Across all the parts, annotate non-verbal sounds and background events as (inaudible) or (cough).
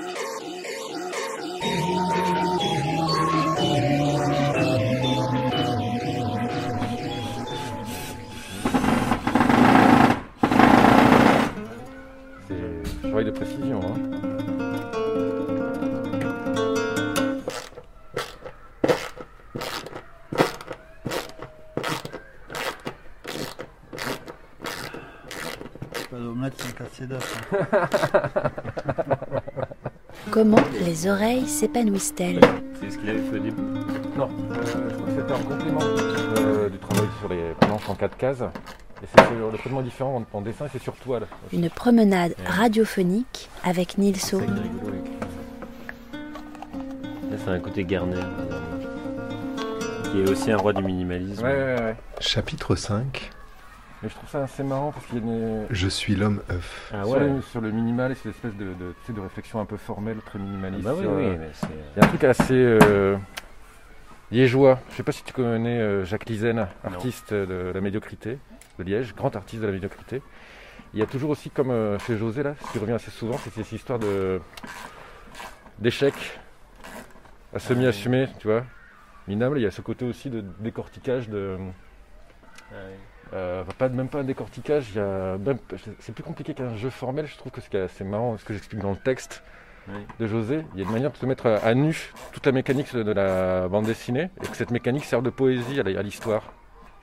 C'est travail de précision. Hein. Pas d'œuf. (laughs) Comment les oreilles s'épanouissent-elles C'est ce qu'il avait fait au début. Non, euh, je crois que c'était un complément euh, du travail sur les planches en 4 cases. Et c'est traitement différent en, en dessin et c'est sur toile. Une promenade radiophonique avec avec lui. Là, c'est un côté Garner. bizarrement. Qui est aussi un roi du minimalisme. Ouais, ouais, ouais. Chapitre 5 Mais je trouve ça assez marrant parce qu'il y a une, Je suis l'homme œuf. Ah sur, ouais. le, sur le minimal et cette espèce de, de, réflexion un peu formelle, très Ah minimaliste. bah oui, sur, oui, euh, mais c'est. Il y a un truc assez euh, liégeois. Je sais pas si tu connais euh, Jacques Lizen, artiste de la médiocrité de Liège, grand artiste de la médiocrité. Il y a toujours aussi, comme euh, chez José, là, ce qui revient assez souvent, c'est cette histoire de d'échecs à semi-assumé, tu vois, minable. Il y a ce côté aussi de décortiquage de. Ah ouais. Euh, pas, même pas un décortiquage, c'est plus compliqué qu'un jeu formel, je trouve que c'est assez marrant ce que j'explique dans le texte Oui. de José. Il y a une manière de se mettre à, nu toute la mécanique de la bande dessinée et que cette mécanique sert de poésie à l'histoire.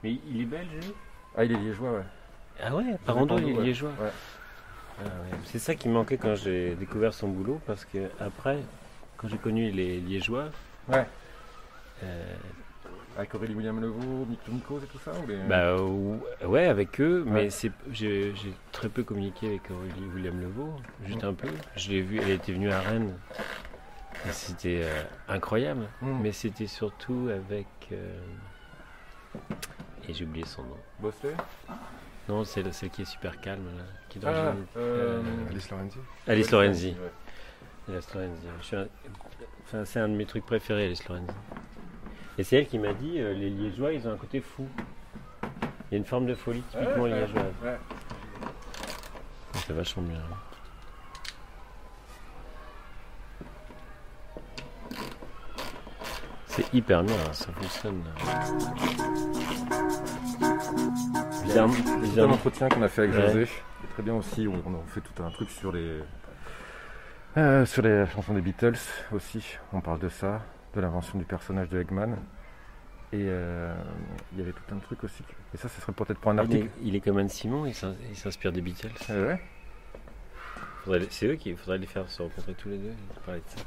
Mais il est belge, Ah, il est liégeois, ouais. Ah ouais, Parando, il est liégeois. Ouais. Ah ouais. C'est ça qui me manquait quand j'ai découvert son boulot, parce que après, quand j'ai connu les liégeois, Ouais. euh, Avec Aurélie William Levaux, Mick Nikos et tout ça ou les- bah ou- ouais, avec eux, mais Ouais. c'est j'ai j'ai très peu communiqué avec Aurélie William Levaux, juste un peu. Je l'ai vu, elle était venue à Rennes. Et C'était euh, incroyable, Mm. mais c'était surtout avec. euh, Et j'ai oublié son nom. Bosset Non, c'est celle qui est super calme, là, qui est Ah, euh, Alice Lorenzi Alice Lorenzi. Ouais. Alice Lorenzi. Un- Enfin, c'est un de mes trucs préférés, Alice Lorenzi. Et c'est elle qui m'a dit euh, les Liégeois, ils ont un côté fou. Il y a une forme de folie typiquement Ouais, liégeoise. ouais. C'est vachement bien. hein. C'est hyper bien, hein, ça fonctionne. Bizarrement, C'est un entretien qu'on a fait avec Ouais. José, est très bien aussi, on a fait tout un truc sur les euh, sur les chansons des Beatles aussi. On parle de ça, de l'invention du personnage de Eggman. Et euh, il y avait tout un truc aussi. Et ça, ce serait peut-être pour un Il article. est, il est comme Anne Simon, il s'in- il s'inspire des Beatles. Euh, ouais. Faudrait les- C'est eux qui faudrait les faire se rencontrer tous les deux parler de ça.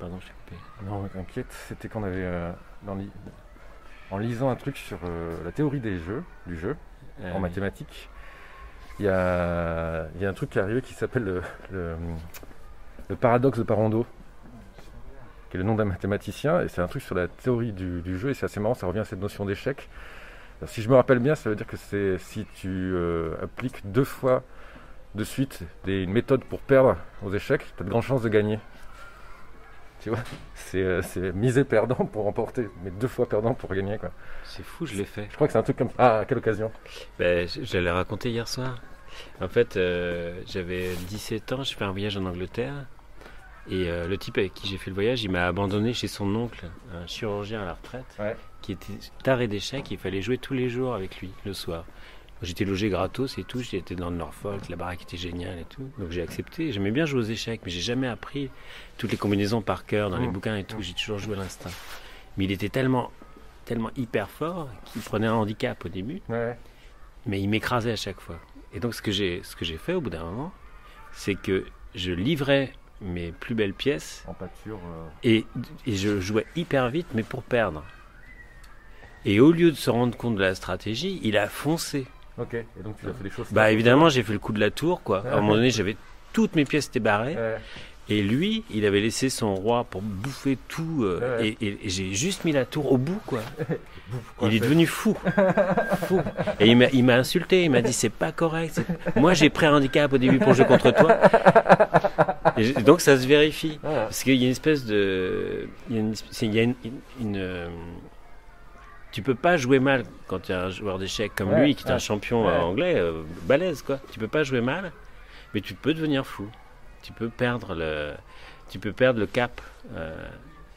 Pardon, je t'ai coupé. Non, t'inquiète, c'était qu'on avait euh, dans li- en lisant un truc sur la théorie des jeux, du jeu, Euh, en mathématiques. Il y a, y a un truc qui est arrivé qui s'appelle le, le- le paradoxe de Parando, qui est le nom d'un mathématicien, et c'est un truc sur la théorie du, du jeu, et c'est assez marrant, ça revient à cette notion d'échec. Alors, si je me rappelle bien, ça veut dire que c'est si tu euh, appliques deux fois de suite des, une méthode pour perdre aux échecs, tu as de grandes chances de gagner. Tu vois C'est euh, miser perdant pour remporter, mais deux fois perdant pour gagner. Quoi. C'est fou, je l'ai fait. Je crois que c'est un truc comme Ah, à quelle occasion Ben, je l'ai raconté hier soir. En fait, euh, j'avais 17 ans, je fais un voyage en Angleterre. Et euh, le type avec qui j'ai fait le voyage, il m'a abandonné chez son oncle, un chirurgien à la retraite, Ouais. qui était taré d'échecs. Il fallait jouer tous les jours avec lui, le soir. J'étais logé gratos et tout, j'étais dans le Norfolk, la baraque était géniale et tout. Donc j'ai accepté. J'aimais bien jouer aux échecs, mais j'ai jamais appris toutes les combinaisons par cœur dans les Mm. bouquins et tout. J'ai toujours joué à l'instinct. Mais il était tellement, tellement hyper fort qu'il prenait un handicap au début Ouais. mais il m'écrasait à chaque fois. Et donc ce que j'ai ce que j'ai fait au bout d'un moment, c'est que je livrais mes plus belles pièces En pâture. euh, et, et je jouais hyper vite, mais pour perdre. Et au lieu de se rendre compte de la stratégie, il a foncé. Ok. Et donc tu as fait des choses. Bah évidemment, j'ai fait le coup de la tour, quoi. À un moment donné, j'avais toutes mes pièces étaient barrées, Ouais. Et lui, il avait laissé son roi pour bouffer tout, euh, Ouais. et, et- et j'ai juste mis la tour au bout, quoi. (laughs) il est devenu fou. (laughs) fou. Et il m'a, insulté, il m'a dit c'est pas correct. (laughs) Moi j'ai pris un handicap au début pour jouer contre toi. Et donc ça se vérifie. Parce qu'il y a une espèce de. Il y a une, c'est- il y a une, une- une, euh, tu peux pas jouer mal quand tu es un joueur d'échecs comme Ouais, lui, qui est un champion anglais, euh, balèze quoi. Tu peux pas jouer mal, mais tu peux devenir fou. Tu peux perdre le, tu peux perdre le cap. Euh,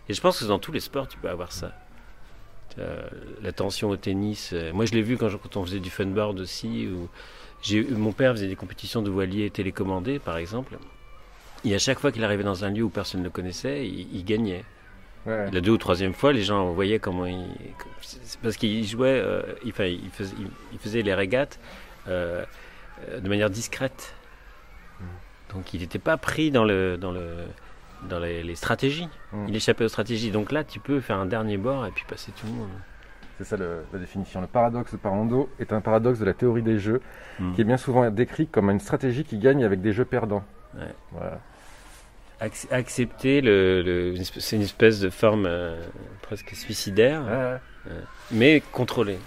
et je pense que dans tous les sports, tu peux avoir ça. Euh, la tension au tennis. euh, moi, je l'ai vu quand, je- quand on faisait du funboard aussi. Où mon père faisait des compétitions de voilier télécommandés, par exemple. Et à chaque fois qu'il arrivait dans un lieu où personne ne le connaissait, il, il gagnait. Ouais. La deux ou troisième fois, les gens voyaient comment il. c'est Parce qu'il jouait, euh, il, enfin, il, faisait, il- il faisait les régates de manière discrète. Donc il n'était pas pris dans, le, dans, le, dans les, les stratégies. Mm. Il échappait aux stratégies. Donc là, tu peux faire un dernier bord et puis passer tout le monde. C'est ça le- la définition. Le paradoxe de Parando est un paradoxe de la théorie des jeux, Mm. qui est bien souvent décrit comme une stratégie qui gagne avec des jeux perdants. Ouais. Voilà. Ac- accepter, le, c'est une espèce de forme euh, presque suicidaire, Ouais, ouais. mais contrôlée.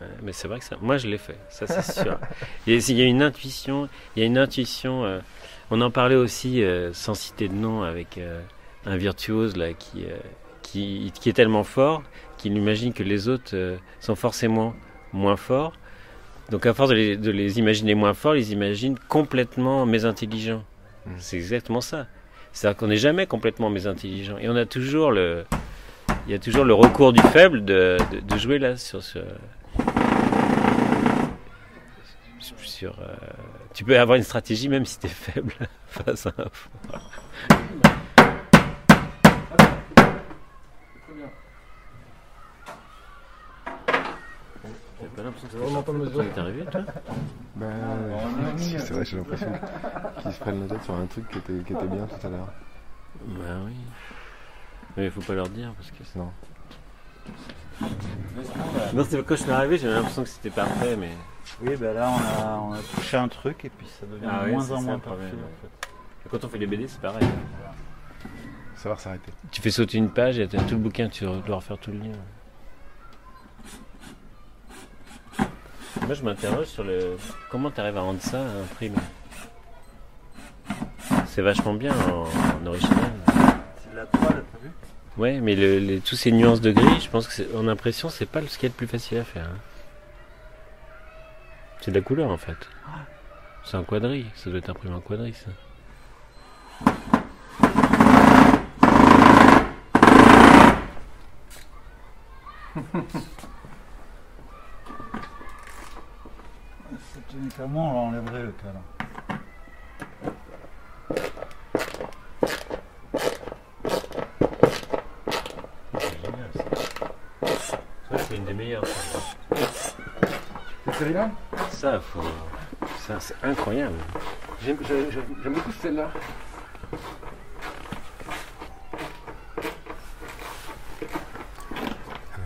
Ouais. Mais c'est vrai que ça, moi je l'ai fait, ça c'est sûr. Il y a une intuition, il y a une intuition. euh, on en parlait aussi euh, sans citer de nom avec euh, un virtuose là qui, qui qui est tellement fort qu'il imagine que les autres sont forcément moins forts. Donc à force de les, de les imaginer moins forts, ils imaginent complètement mésintelligents. Mm. C'est exactement ça. C'est-à-dire qu'on n'est jamais complètement mésintelligent. Et on a toujours le, il y a toujours le recours du faible de, de, de jouer là sur ce. Sur, euh, tu peux avoir une stratégie même si tu es (laughs) faible face à un fort. T'as pas l'impression que vraiment pas mesuré. t'es arrivé toi (laughs) Ben, si, c'est vrai, j'ai l'impression qu'ils se prennent la tête sur un truc qui était, qui était bien tout à l'heure. Bah oui. Mais il faut pas leur dire parce que Non. Non, c'est quand je suis arrivé, j'avais l'impression que c'était parfait, mais. Oui, ben là, on a, on a touché un truc et puis ça devient Ah de ouais, moins en moins parfait. en fait. Et Quand on fait les BD, c'est pareil. Savoir s'arrêter. Tu fais sauter une page et t'as tout le bouquin, tu dois refaire tout le livre. Moi, je m'interroge sur le. Comment tu arrives à rendre ça à imprimer C'est vachement bien en, en original. C'est de la toile, t'as vu? Ouais, mais le, les, tous ces nuances de gris, je pense que c'est- en impression, c'est pas ce qui est le plus facile à faire. hein. C'est de la couleur en fait. C'est un quadri, ça doit être imprimé en quadri ça. C'est on enlèverait le câlin. C'est génial ça. Ça, c'est une des meilleures. Cette série-là Ça, faut... ça c'est incroyable. J'aime j'ai- j'ai- j'aime beaucoup celle-là.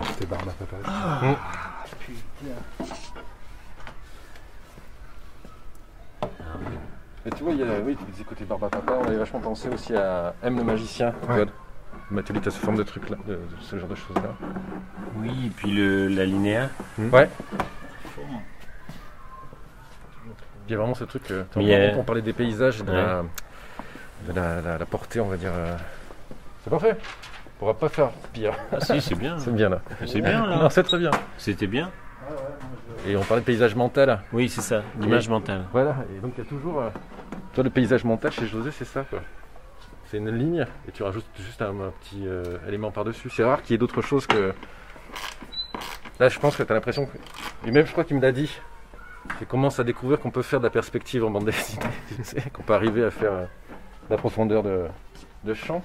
C'était barbe à papa. Et tu vois, il y a, oui, tu disais côté Papa, on avait vachement pensé aussi à M le magicien. Ouais. God. Mathieu, tu as ce forme de truc là, de, de ce genre de choses là. Oui, et puis le, la linéa. Ouais. Il y a vraiment ce truc. Euh, a- On parlait des paysages et de, Ouais. la, de la, la- la portée, on va dire. euh, C'est parfait. On pourra pas faire pire. Ah si, c'est bien. (laughs) C'est bien là. C'est bien là. Non, c'est très bien. C'était bien. Et on parlait de paysage mental. Oui, c'est ça. L'image mentale. Voilà. Et donc il y a toujours. euh, Toi, le paysage mental chez José, c'est ça quoi. C'est une ligne et tu rajoutes juste un, un petit euh, élément par-dessus. C'est rare qu'il y ait d'autres choses que. Là, je pense que tu as l'impression que. Et même, je crois qu'il me l'a dit. Il commence à découvrir qu'on peut faire de la perspective en bande dessinée. (laughs) qu'on peut arriver à faire euh, de la profondeur de, de champ.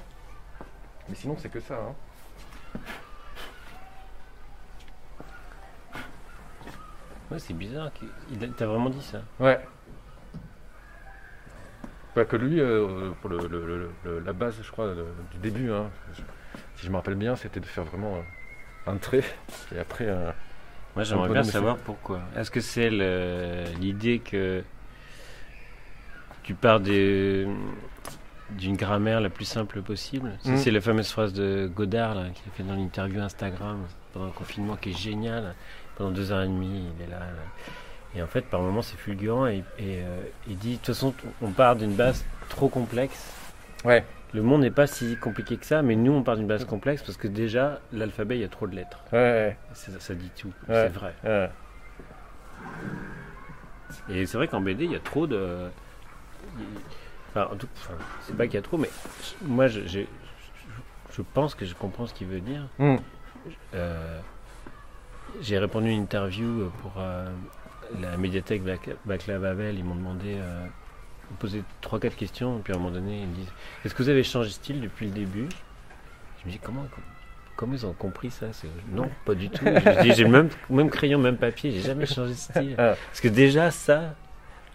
Mais sinon, c'est que ça. hein. Ouais, c'est bizarre. T'as vraiment dit ça Ouais. Pas que lui, euh, pour le, le- le- le- la base, je crois, du début, hein, si je me rappelle bien, c'était de faire vraiment euh, un trait et après euh, Moi, j'aimerais bien savoir pourquoi. Est-ce que c'est l'idée que tu pars d'une grammaire la plus simple possible? Mm. C'est la fameuse phrase de Godard là, qui a fait dans l'interview Instagram pendant le confinement qui est géniale. Pendant deux heures et demie, il est là. là. Et en fait, par moments, c'est fulgurant et, et, euh, il dit de toute façon, on part d'une base trop complexe. Ouais. Le monde n'est pas si compliqué que ça, mais nous, on part d'une base complexe parce que déjà, l'alphabet, il y a trop de lettres. Ouais, Ça, ça dit tout. Ouais. C'est vrai. ouais. Et c'est vrai qu'en BD, il y a trop de. Enfin, en tout, enfin, c'est pas qu'il y a trop, mais moi, je, je, je pense que je comprends ce qu'il veut dire. Hmm. Euh, j'ai répondu à une interview pour euh, la médiathèque Vaclav Havel. Ils m'ont demandé, euh, trois, quatre questions, et puis à un moment donné, ils me disent Est-ce que vous avez changé de style depuis le début? Je me dis Comment Comment ils ont compris ça Non, pas du tout. Je dis, j'ai le même, même crayon, même papier, j'ai jamais changé de style. (laughs) Ah. Parce que déjà, ça,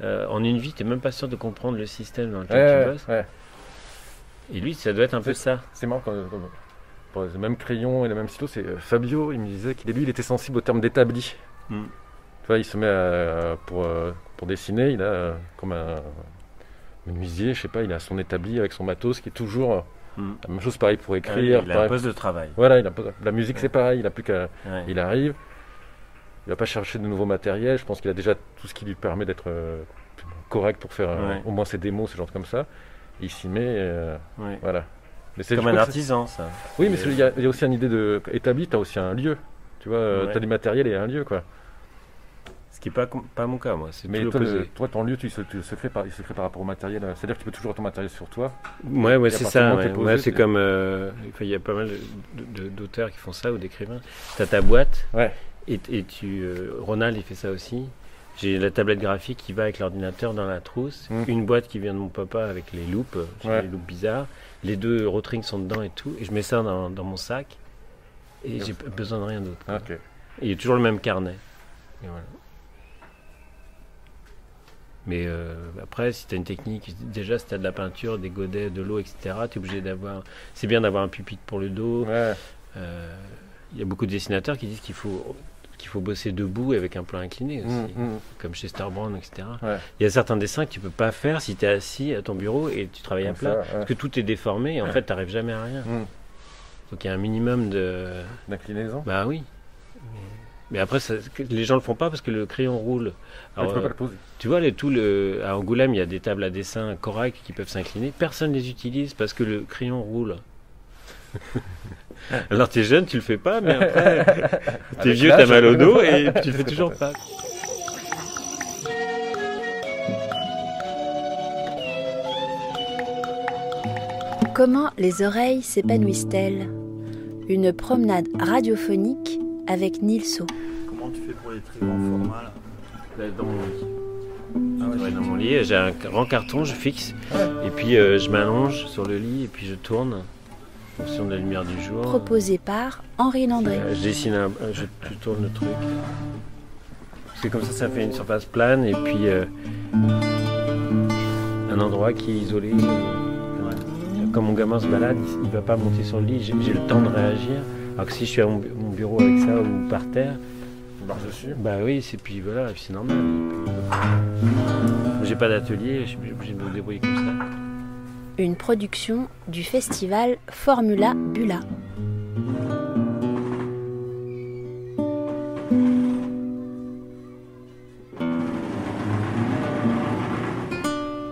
euh, en une vie, tu même pas sûr de comprendre le système dans lequel Ouais, tu bosses. ouais. Et lui, ça doit être un peu ça. C'est marrant quand, pour le même crayon et le même stylo, c'est euh, Fabio, il me disait qu'il lui, il était sensible au terme d'établi. Hmm. Tu vois, il se met à- pour, euh, pour dessiner, il a comme un menuisier, je sais pas, il a son établi avec son matos qui est toujours euh, Hmm. la même chose pareil pour Ah écrire. il a un poste de travail. Voilà, il a pas- la musique Ouais. c'est pareil, il a plus qu'à. Ouais. Il arrive, il va pas chercher de nouveaux matériels, je pense qu'il a déjà tout ce qui lui permet d'être euh, correct pour faire euh, Ouais. au moins ses démos, ces genres comme ça. Et il s'y met, euh, voilà. Mais c'est Comme un artisan, ça. Oui, mais il y, a il y a aussi une idée de établi, tu as aussi un lieu. Tu vois, Ouais. tu as du matériel et un lieu, quoi. Ce qui n'est pas, pas mon cas, moi. Mais toi, l'opposé. le- toi, ton lieu, tu, se- tu se crées par, il se crée par rapport au matériel. euh, C'est-à-dire que tu peux toujours avoir ton matériel sur toi. Ouais, ouais, c'est ça. Ouais. t'es posé, Ouais, c'est comme. euh, Il y a pas mal d'auteurs qui font ça ou d'écrivains. Tu as ta boîte. Ouais. Et, et tu. euh, Ronald, il fait ça aussi. J'ai la tablette graphique qui va avec l'ordinateur dans la trousse. Mm. Une boîte qui vient de mon papa avec les loupes. Ouais. des loupes bizarres. Les deux rotrings sont dedans et tout. Et je mets ça dans, dans mon sac. Et j'ai besoin de rien d'autre. Et il y a toujours le même carnet. Et voilà. Mais euh, après, si tu as une technique, déjà si tu as de la peinture, des godets, de l'eau, etc., tu es obligé d'avoir. C'est bien d'avoir un pupitre pour le dos. Ouais. Euh, Il y a beaucoup de dessinateurs qui disent qu'il faut, qu'il faut bosser debout et avec un plan incliné aussi, Mm, mm. comme chez Starbrand, etc. Ouais. Il y a certains dessins que tu peux pas faire si tu es assis à ton bureau et tu travailles à plat. ça, ouais. Parce que tout est déformé et en fait, tu n'arrives jamais à rien. Mm. Donc il y a un minimum de. D'inclinaison. Bah oui. Mais, après, ça- les gens le font pas parce que le crayon roule. Alors, tu peux pas le poser. tu vois, les, tout le, à Angoulême, il y a des tables à dessin Korak qui peuvent s'incliner. Personne les utilise parce que le crayon roule. (laughs) Alors t'es jeune, tu le fais pas, mais (laughs) après, t'es vieux, t'as mal au dos et tu le fais toujours pas. Comment les oreilles s'épanouissent-elles? Une promenade radiophonique avec Nilso. Comment tu fais pour les très grands formats là Dans mon lit. Ah ouais, Ouais, dans mon lit, j'ai un grand carton, je fixe, et puis euh, je m'allonge sur le lit et puis je tourne en fonction de la lumière du jour. Proposé par Henri Landré. Euh, je dessine, un, je, je tourne le truc. Parce que comme ça, ça fait une surface plane et puis euh, un endroit qui est isolé. euh, Quand mon gamin se balade, il, il va pas monter sur le lit, j'ai j'ai le temps de réagir. Alors que si je suis à mon, bu- mon bureau avec ça ou par terre, Tu marches dessus. bah oui, c'est puis voilà, et puis c'est normal. J'ai pas d'atelier, je suis obligé de me débrouiller comme ça. Une production du festival Formula Bula.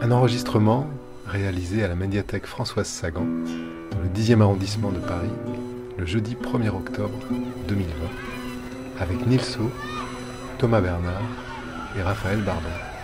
Un enregistrement réalisé à la médiathèque Françoise Sagan, dans le 10e arrondissement de Paris, le jeudi 1er octobre 2020, avec Nilso, Thomas Bernard et Raphaël Bardon.